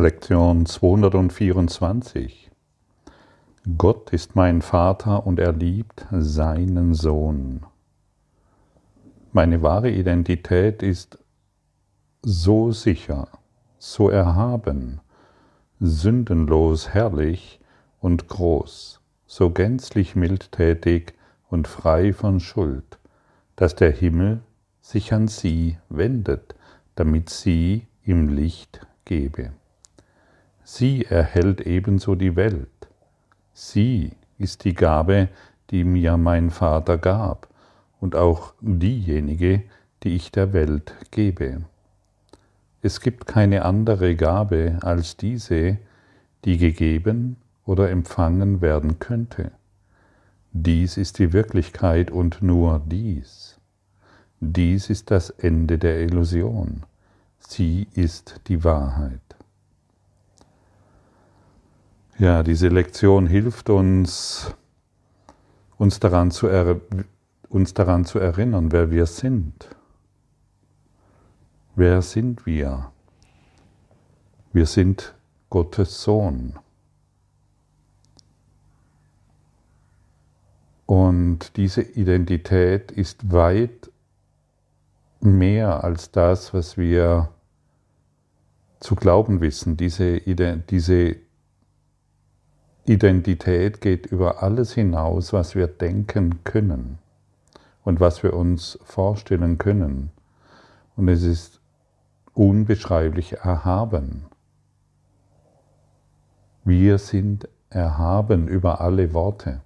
Lektion 224. Gott ist mein Vater und er liebt seinen Sohn. Meine wahre Identität ist so sicher, so erhaben, sündenlos herrlich und groß, so gänzlich mildtätig und frei von Schuld, dass der Himmel sich an sie wendet, damit sie im Licht gebe. Sie erhält ebenso die Welt. Sie ist die Gabe, die mir mein Vater gab und auch diejenige, die ich der Welt gebe. Es gibt keine andere Gabe als diese, die gegeben oder empfangen werden könnte. Dies ist die Wirklichkeit und nur dies. Dies ist das Ende der Illusion. Sie ist die Wahrheit. Ja, diese Lektion hilft uns, uns daran, zu uns daran zu erinnern, wer wir sind. Wer sind wir? Wir sind Gottes Sohn. Und diese Identität ist weit mehr als das, was wir zu glauben wissen. Diese, diese Identität geht über alles hinaus, was wir denken können und was wir uns vorstellen können. Und es ist unbeschreiblich erhaben. Wir sind erhaben über alle Worte.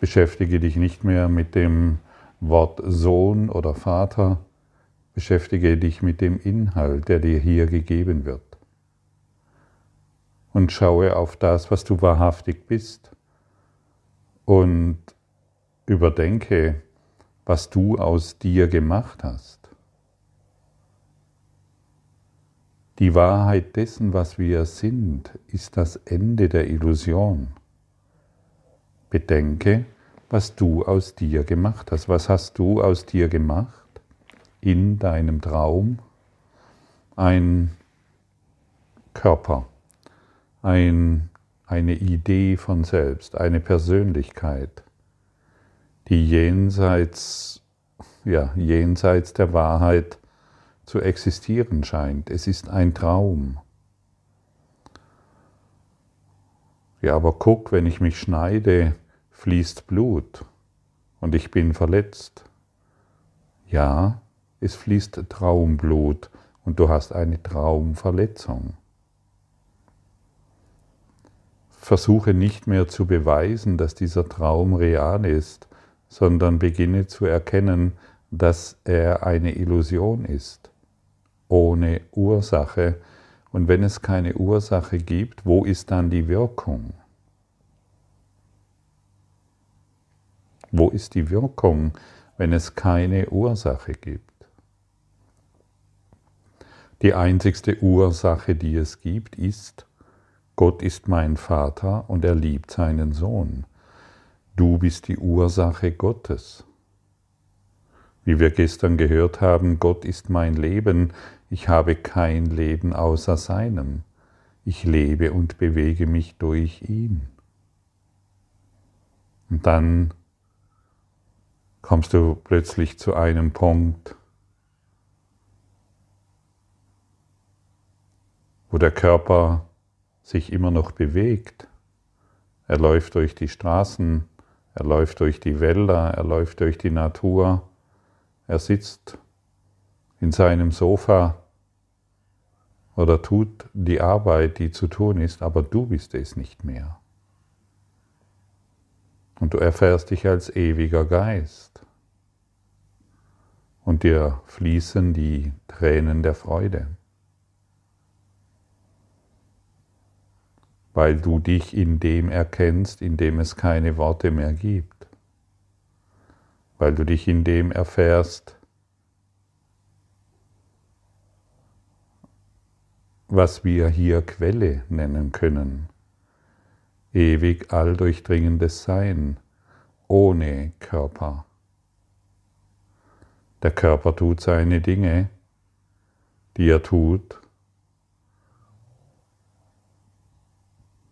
Beschäftige dich nicht mehr mit dem Wort Sohn oder Vater, beschäftige dich mit dem Inhalt, der dir hier gegeben wird und schaue auf das, was du wahrhaftig bist und überdenke, was du aus dir gemacht hast. Die Wahrheit dessen, was wir sind, ist das Ende der Illusion. Bedenke, was du aus dir gemacht hast. Was hast du aus dir gemacht in deinem Traum? Ein Körper ein, eine Idee von selbst, eine Persönlichkeit, die jenseits, ja, jenseits der Wahrheit zu existieren scheint. Es ist ein Traum. Ja, aber guck, wenn ich mich schneide, fließt Blut und ich bin verletzt. Ja, es fließt Traumblut und du hast eine Traumverletzung. Versuche nicht mehr zu beweisen, dass dieser Traum real ist, sondern beginne zu erkennen, dass er eine Illusion ist, ohne Ursache. Und wenn es keine Ursache gibt, wo ist dann die Wirkung? Wo ist die Wirkung, wenn es keine Ursache gibt? Die einzigste Ursache, die es gibt, ist, Gott ist mein Vater und er liebt seinen Sohn. Du bist die Ursache Gottes. Wie wir gestern gehört haben, Gott ist mein Leben, ich habe kein Leben außer seinem. Ich lebe und bewege mich durch ihn. Und dann kommst du plötzlich zu einem Punkt, wo der Körper sich immer noch bewegt. Er läuft durch die Straßen, er läuft durch die Wälder, er läuft durch die Natur, er sitzt in seinem Sofa oder tut die Arbeit, die zu tun ist, aber du bist es nicht mehr. Und du erfährst dich als ewiger Geist. Und dir fließen die Tränen der Freude. Weil du dich in dem erkennst, in dem es keine Worte mehr gibt, weil du dich in dem erfährst, was wir hier Quelle nennen können, ewig alldurchdringendes Sein, ohne Körper. Der Körper tut seine Dinge, die er tut,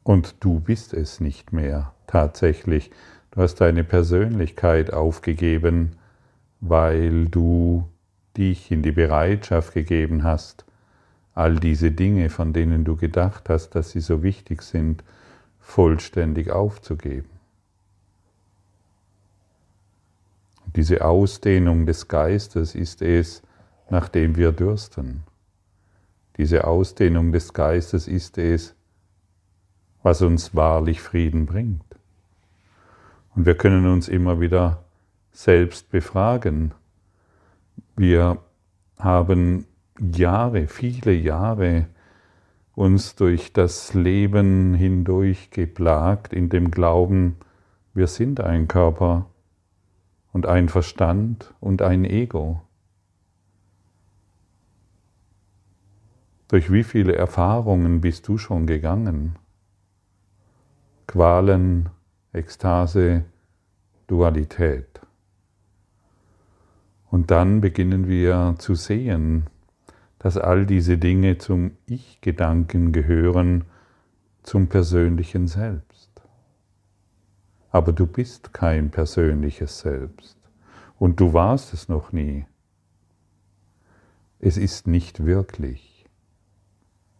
Und du bist es nicht mehr tatsächlich. Du hast deine Persönlichkeit aufgegeben, weil du dich in die Bereitschaft gegeben hast, all diese Dinge, von denen du gedacht hast, dass sie so wichtig sind, vollständig aufzugeben. Diese Ausdehnung des Geistes ist es, nach dem wir dürsten. Diese Ausdehnung des Geistes ist es, was uns wahrlich Frieden bringt. Und wir können uns immer wieder selbst befragen. Wir haben Jahre, viele Jahre uns durch das Leben hindurch geplagt in dem Glauben, wir sind ein Körper und ein Verstand und ein Ego. Durch wie viele Erfahrungen bist du schon gegangen? Qualen, Ekstase, Dualität. Und dann beginnen wir zu sehen, dass all diese Dinge zum Ich-Gedanken gehören, zum persönlichen Selbst. Aber du bist kein persönliches Selbst und du warst es noch nie. Es ist nicht wirklich.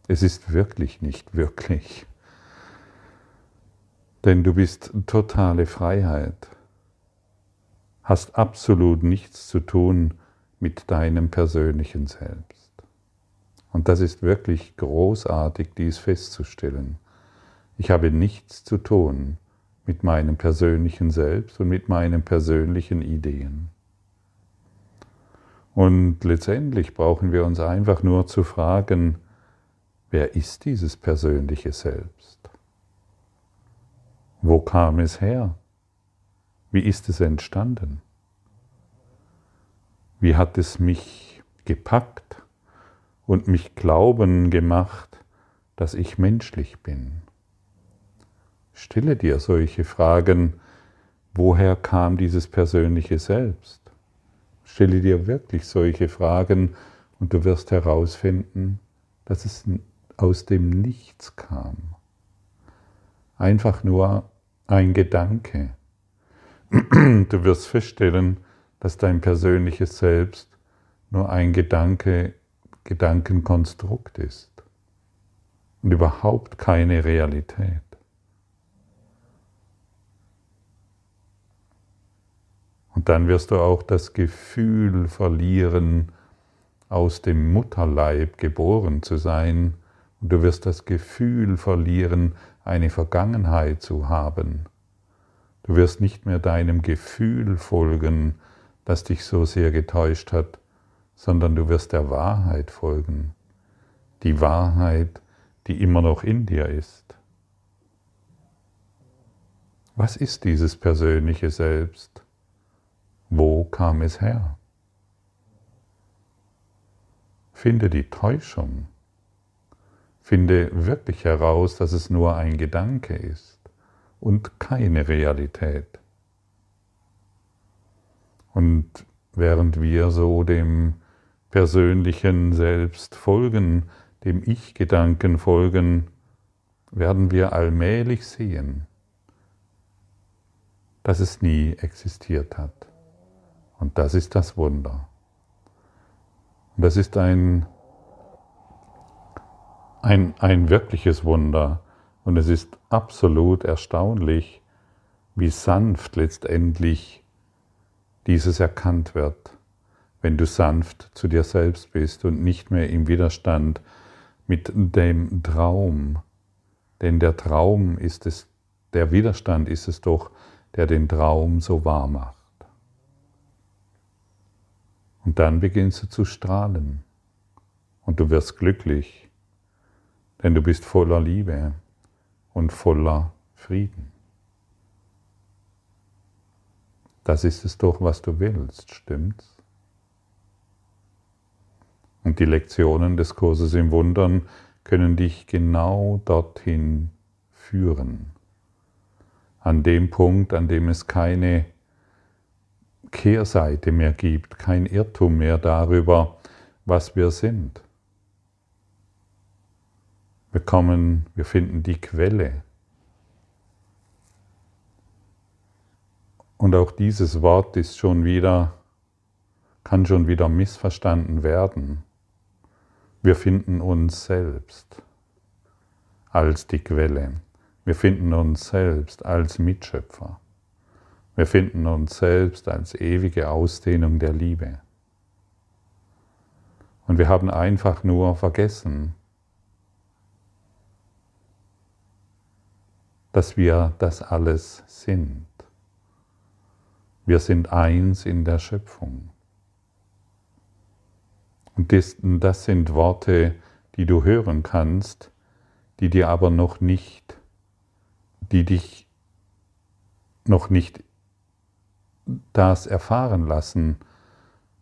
Es ist wirklich nicht wirklich denn du bist totale Freiheit, hast absolut nichts zu tun mit deinem persönlichen Selbst. Und das ist wirklich großartig, dies festzustellen. Ich habe nichts zu tun mit meinem persönlichen Selbst und mit meinen persönlichen Ideen. Und letztendlich brauchen wir uns einfach nur zu fragen, wer ist dieses persönliche Selbst? Wo kam es her? Wie ist es entstanden? Wie hat es mich gepackt und mich glauben gemacht, dass ich menschlich bin? Stille dir solche Fragen, woher kam dieses persönliche Selbst? Stelle dir wirklich solche Fragen und du wirst herausfinden, dass es aus dem Nichts kam. Einfach nur ein Gedanke. Du wirst feststellen, dass dein persönliches Selbst nur ein Gedanke, Gedankenkonstrukt ist und überhaupt keine Realität. Und dann wirst du auch das Gefühl verlieren, aus dem Mutterleib geboren zu sein, und du wirst das Gefühl verlieren, eine Vergangenheit zu haben. Du wirst nicht mehr deinem Gefühl folgen, das dich so sehr getäuscht hat, sondern du wirst der Wahrheit folgen. Die Wahrheit, die immer noch in dir ist. Was ist dieses persönliche Selbst? Wo kam es her? Finde die Täuschung Finde wirklich heraus, dass es nur ein Gedanke ist und keine Realität. Und während wir so dem persönlichen Selbst folgen, dem Ich-Gedanken folgen, werden wir allmählich sehen, dass es nie existiert hat. Und das ist das Wunder. Und das ist ein ein, ein wirkliches Wunder. Und es ist absolut erstaunlich, wie sanft letztendlich dieses erkannt wird, wenn du sanft zu dir selbst bist und nicht mehr im Widerstand mit dem Traum. Denn der Traum ist es, der Widerstand ist es doch, der den Traum so wahr macht. Und dann beginnst du zu strahlen und du wirst glücklich denn du bist voller Liebe und voller Frieden. Das ist es doch, was du willst, stimmt's? Und die Lektionen des Kurses im Wundern können dich genau dorthin führen. An dem Punkt, an dem es keine Kehrseite mehr gibt, kein Irrtum mehr darüber, was wir sind. Wir kommen, wir finden die Quelle. Und auch dieses Wort ist schon wieder, kann schon wieder missverstanden werden. Wir finden uns selbst als die Quelle. Wir finden uns selbst als Mitschöpfer. Wir finden uns selbst als ewige Ausdehnung der Liebe. Und wir haben einfach nur vergessen, dass wir das alles sind. Wir sind eins in der Schöpfung. Und das, sind Worte, die du hören kannst, die dir aber noch nicht, die dich noch nicht das erfahren lassen.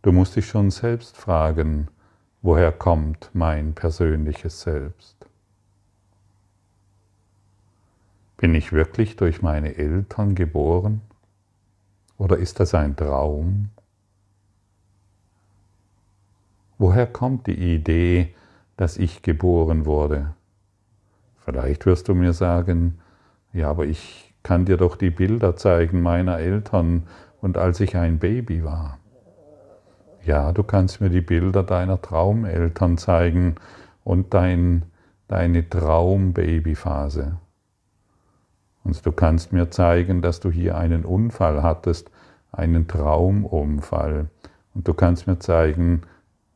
Du musst dich schon selbst fragen, woher kommt mein persönliches Selbst? Bin ich wirklich durch meine Eltern geboren? Oder ist das ein Traum? Woher kommt die Idee, dass ich geboren wurde? Vielleicht wirst du mir sagen, ja, aber ich kann dir doch die Bilder zeigen meiner Eltern und als ich ein Baby war. Ja, du kannst mir die Bilder deiner Traumeltern zeigen und dein, deine Traumbabyphase. Und du kannst mir zeigen, dass du hier einen Unfall hattest, einen Traumunfall. Und du kannst mir zeigen,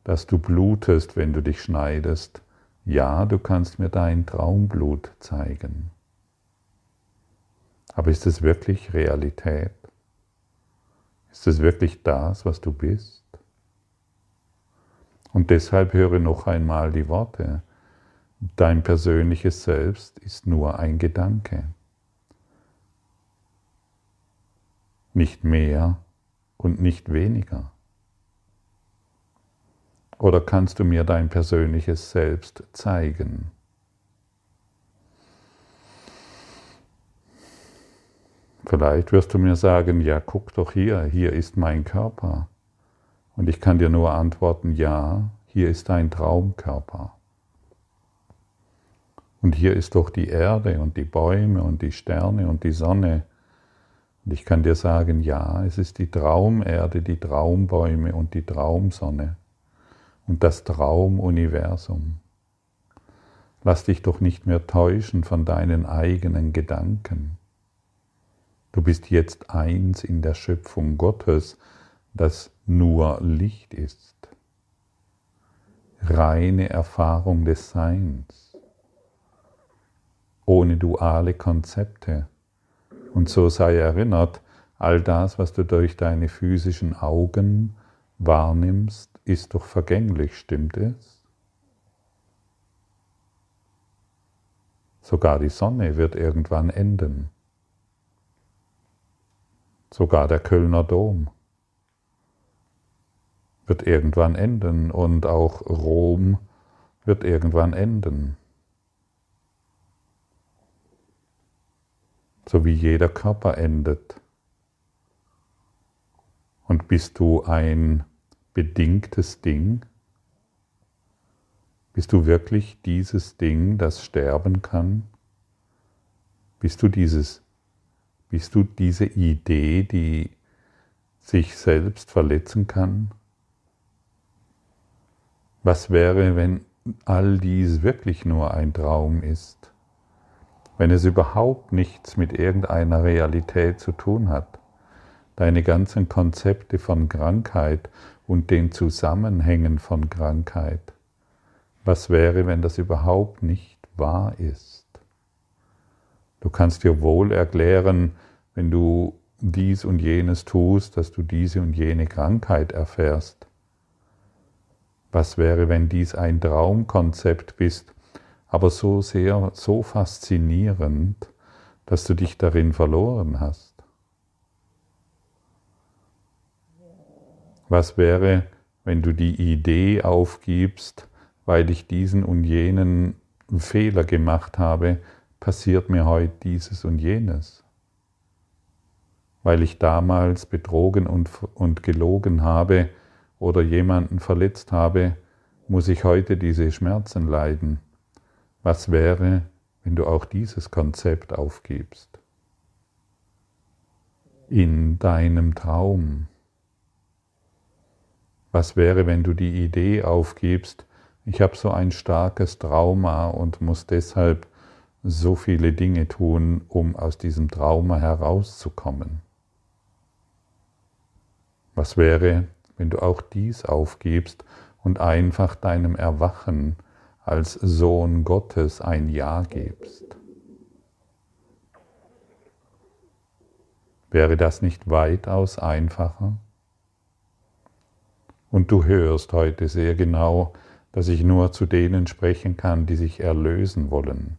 dass du blutest, wenn du dich schneidest. Ja, du kannst mir dein Traumblut zeigen. Aber ist es wirklich Realität? Ist es wirklich das, was du bist? Und deshalb höre noch einmal die Worte. Dein persönliches Selbst ist nur ein Gedanke. Nicht mehr und nicht weniger? Oder kannst du mir dein persönliches Selbst zeigen? Vielleicht wirst du mir sagen, ja, guck doch hier, hier ist mein Körper. Und ich kann dir nur antworten, ja, hier ist dein Traumkörper. Und hier ist doch die Erde und die Bäume und die Sterne und die Sonne und ich kann dir sagen, ja, es ist die Traumerde, die Traumbäume und die Traumsonne und das Traumuniversum. Lass dich doch nicht mehr täuschen von deinen eigenen Gedanken. Du bist jetzt eins in der Schöpfung Gottes, das nur Licht ist. Reine Erfahrung des Seins, ohne duale Konzepte und so sei erinnert, all das, was du durch deine physischen Augen wahrnimmst, ist doch vergänglich, stimmt es? Sogar die Sonne wird irgendwann enden. Sogar der Kölner Dom wird irgendwann enden und auch Rom wird irgendwann enden. So wie jeder Körper endet. Und bist du ein bedingtes Ding? Bist du wirklich dieses Ding, das sterben kann? Bist du dieses, bist du diese Idee, die sich selbst verletzen kann? Was wäre, wenn all dies wirklich nur ein Traum ist? Wenn es überhaupt nichts mit irgendeiner Realität zu tun hat. Deine ganzen Konzepte von Krankheit und den Zusammenhängen von Krankheit. Was wäre, wenn das überhaupt nicht wahr ist? Du kannst dir wohl erklären, wenn du dies und jenes tust, dass du diese und jene Krankheit erfährst. Was wäre, wenn dies ein Traumkonzept bist, aber so sehr, so faszinierend, dass du dich darin verloren hast. Was wäre, wenn du die Idee aufgibst, weil ich diesen und jenen Fehler gemacht habe, passiert mir heute dieses und jenes? Weil ich damals betrogen und, und gelogen habe oder jemanden verletzt habe, muss ich heute diese Schmerzen leiden. Was wäre, wenn du auch dieses Konzept aufgibst? in deinem Traum. Was wäre, wenn du die Idee aufgibst, ich habe so ein starkes Trauma und muss deshalb so viele Dinge tun, um aus diesem Trauma herauszukommen. Was wäre, wenn du auch dies aufgibst und einfach deinem Erwachen als Sohn Gottes ein Ja gibst? Wäre das nicht weitaus einfacher? Und du hörst heute sehr genau, dass ich nur zu denen sprechen kann, die sich erlösen wollen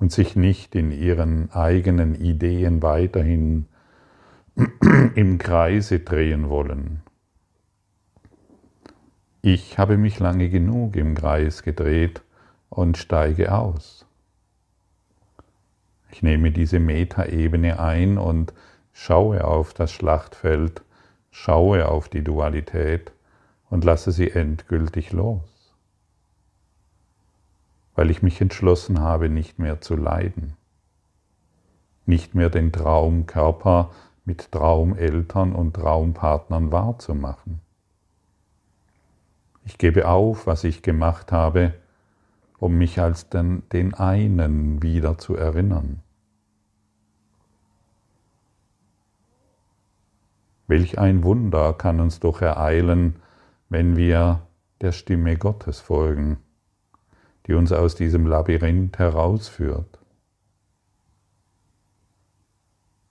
und sich nicht in ihren eigenen Ideen weiterhin im Kreise drehen wollen. Ich habe mich lange genug im Kreis gedreht und steige aus. Ich nehme diese Metaebene ein und schaue auf das Schlachtfeld, schaue auf die Dualität und lasse sie endgültig los weil ich mich entschlossen habe, nicht mehr zu leiden, nicht mehr den Traumkörper mit Traumeltern und Traumpartnern wahrzumachen. Ich gebe auf, was ich gemacht habe, um mich als den, den einen wieder zu erinnern. Welch ein Wunder kann uns doch ereilen, wenn wir der Stimme Gottes folgen die uns aus diesem Labyrinth herausführt,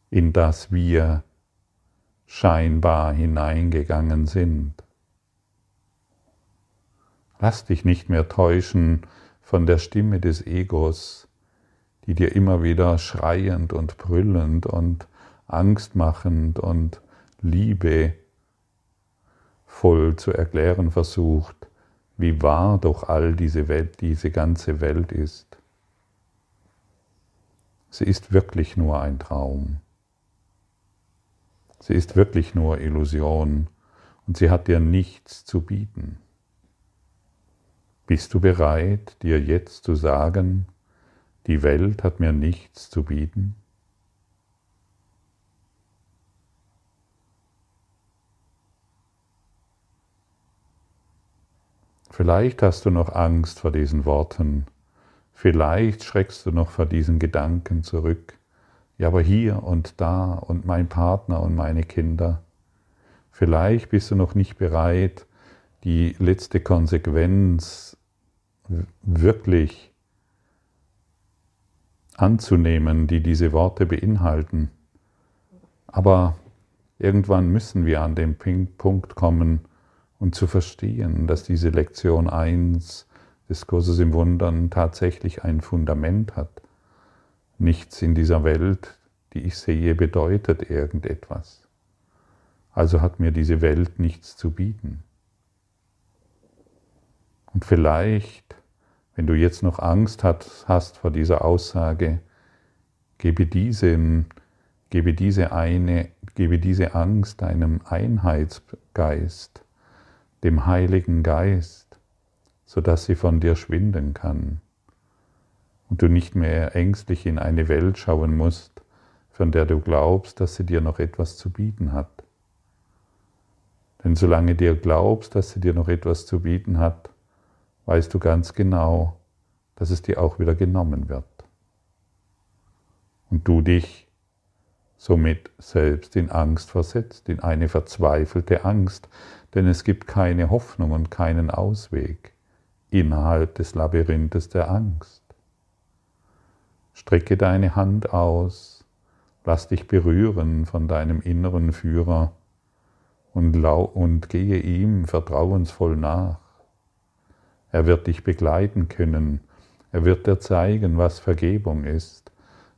in das wir scheinbar hineingegangen sind. Lass dich nicht mehr täuschen von der Stimme des Egos, die dir immer wieder schreiend und brüllend und angstmachend und liebevoll zu erklären versucht, wie wahr doch all diese Welt, diese ganze Welt ist. Sie ist wirklich nur ein Traum. Sie ist wirklich nur Illusion und sie hat dir nichts zu bieten. Bist du bereit, dir jetzt zu sagen, die Welt hat mir nichts zu bieten? Vielleicht hast du noch Angst vor diesen Worten. Vielleicht schreckst du noch vor diesen Gedanken zurück. Ja, aber hier und da und mein Partner und meine Kinder. Vielleicht bist du noch nicht bereit, die letzte Konsequenz wirklich anzunehmen, die diese Worte beinhalten. Aber irgendwann müssen wir an den Punkt kommen, und zu verstehen, dass diese Lektion 1 des Kurses im Wundern tatsächlich ein Fundament hat. Nichts in dieser Welt, die ich sehe, bedeutet irgendetwas. Also hat mir diese Welt nichts zu bieten. Und vielleicht, wenn du jetzt noch Angst hast vor dieser Aussage, gebe diesem, gebe diese eine, gebe diese Angst deinem Einheitsgeist, dem Heiligen Geist, sodass sie von dir schwinden kann und du nicht mehr ängstlich in eine Welt schauen musst, von der du glaubst, dass sie dir noch etwas zu bieten hat. Denn solange dir glaubst, dass sie dir noch etwas zu bieten hat, weißt du ganz genau, dass es dir auch wieder genommen wird. Und du dich somit selbst in Angst versetzt, in eine verzweifelte Angst, denn es gibt keine Hoffnung und keinen Ausweg innerhalb des Labyrinthes der Angst. Strecke deine Hand aus, lass dich berühren von deinem inneren Führer und, und gehe ihm vertrauensvoll nach. Er wird dich begleiten können, er wird dir zeigen, was Vergebung ist,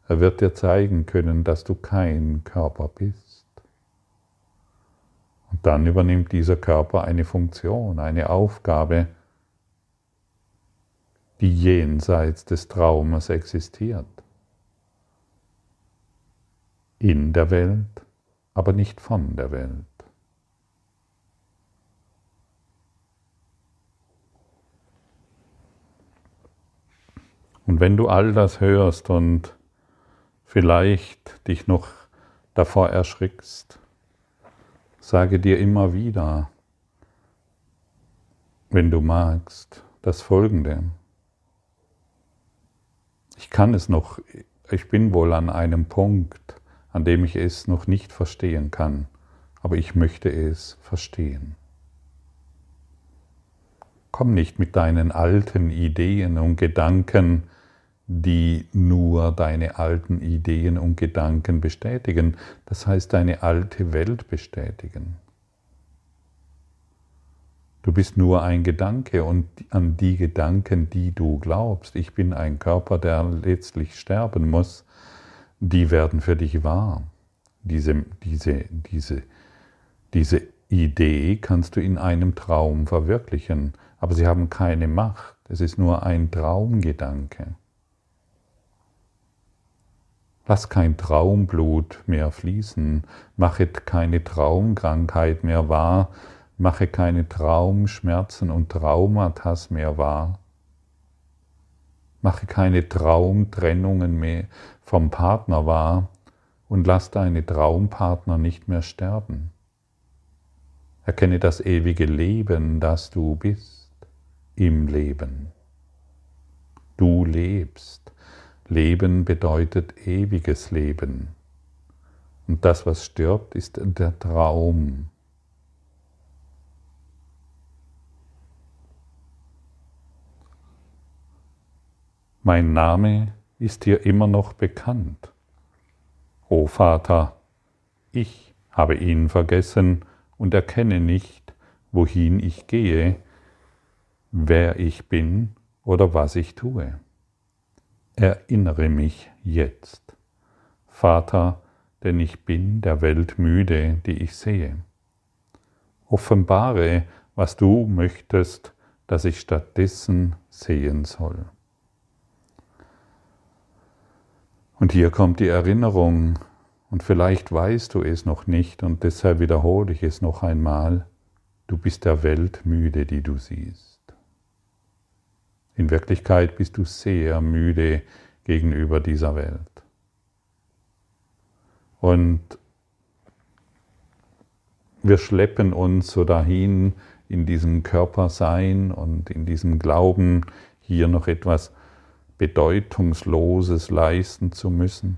er wird dir zeigen können, dass du kein Körper bist. Und dann übernimmt dieser Körper eine Funktion, eine Aufgabe, die jenseits des Traumes existiert. In der Welt, aber nicht von der Welt. Und wenn du all das hörst und vielleicht dich noch davor erschrickst, sage dir immer wieder, wenn du magst, das Folgende. Ich kann es noch, ich bin wohl an einem Punkt, an dem ich es noch nicht verstehen kann, aber ich möchte es verstehen. Komm nicht mit deinen alten Ideen und Gedanken, die nur deine alten Ideen und Gedanken bestätigen, das heißt deine alte Welt bestätigen. Du bist nur ein Gedanke und an die Gedanken, die du glaubst, ich bin ein Körper, der letztlich sterben muss, die werden für dich wahr. Diese, diese, diese, diese Idee kannst du in einem Traum verwirklichen aber sie haben keine Macht. Es ist nur ein Traumgedanke. Lass kein Traumblut mehr fließen, mache keine Traumkrankheit mehr wahr, mache keine Traumschmerzen und Traumata mehr wahr. Mache keine Traumtrennungen mehr vom Partner wahr und lass deine Traumpartner nicht mehr sterben. Erkenne das ewige Leben, das du bist im Leben. Du lebst. Leben bedeutet ewiges Leben. Und das, was stirbt, ist der Traum. Mein Name ist dir immer noch bekannt. O Vater, ich habe ihn vergessen und erkenne nicht, wohin ich gehe, wer ich bin oder was ich tue. Erinnere mich jetzt, Vater, denn ich bin der Welt müde, die ich sehe. Offenbare, was du möchtest, dass ich stattdessen sehen soll. Und hier kommt die Erinnerung, und vielleicht weißt du es noch nicht, und deshalb wiederhole ich es noch einmal, du bist der Welt müde, die du siehst. In Wirklichkeit bist du sehr müde gegenüber dieser Welt. Und wir schleppen uns so dahin in diesem Körpersein und in diesem Glauben, hier noch etwas Bedeutungsloses leisten zu müssen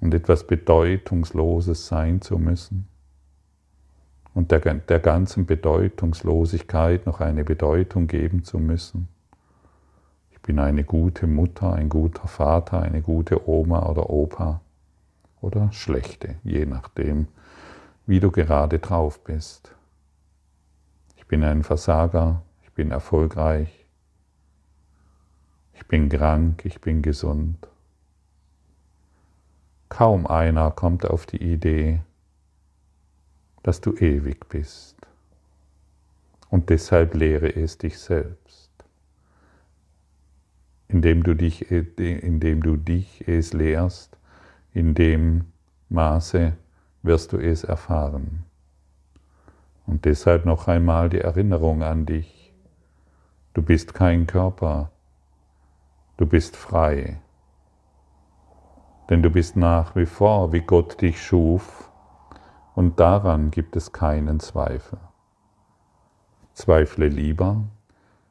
und etwas Bedeutungsloses sein zu müssen und der, der ganzen Bedeutungslosigkeit noch eine Bedeutung geben zu müssen. Ich bin eine gute Mutter, ein guter Vater, eine gute Oma oder Opa oder schlechte, je nachdem, wie du gerade drauf bist. Ich bin ein Versager, ich bin erfolgreich, ich bin krank, ich bin gesund. Kaum einer kommt auf die Idee, dass du ewig bist. Und deshalb lehre es dich selbst. Indem du dich, indem du dich es lehrst, in dem Maße wirst du es erfahren. Und deshalb noch einmal die Erinnerung an dich. Du bist kein Körper, du bist frei. Denn du bist nach wie vor, wie Gott dich schuf, und daran gibt es keinen Zweifel. Zweifle lieber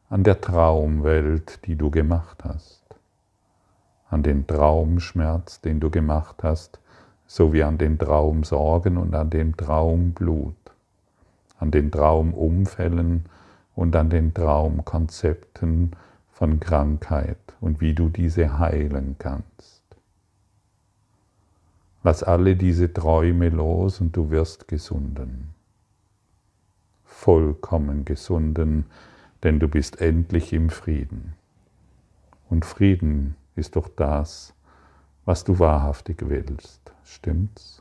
an der Traumwelt, die du gemacht hast, an den Traumschmerz, den du gemacht hast, sowie an den Traumsorgen und an den Traumblut, an den Traumumfällen und an den Traumkonzepten von Krankheit und wie du diese heilen kannst. Lass alle diese Träume los und du wirst gesunden. Vollkommen gesunden, denn du bist endlich im Frieden. Und Frieden ist doch das, was du wahrhaftig willst. Stimmt's?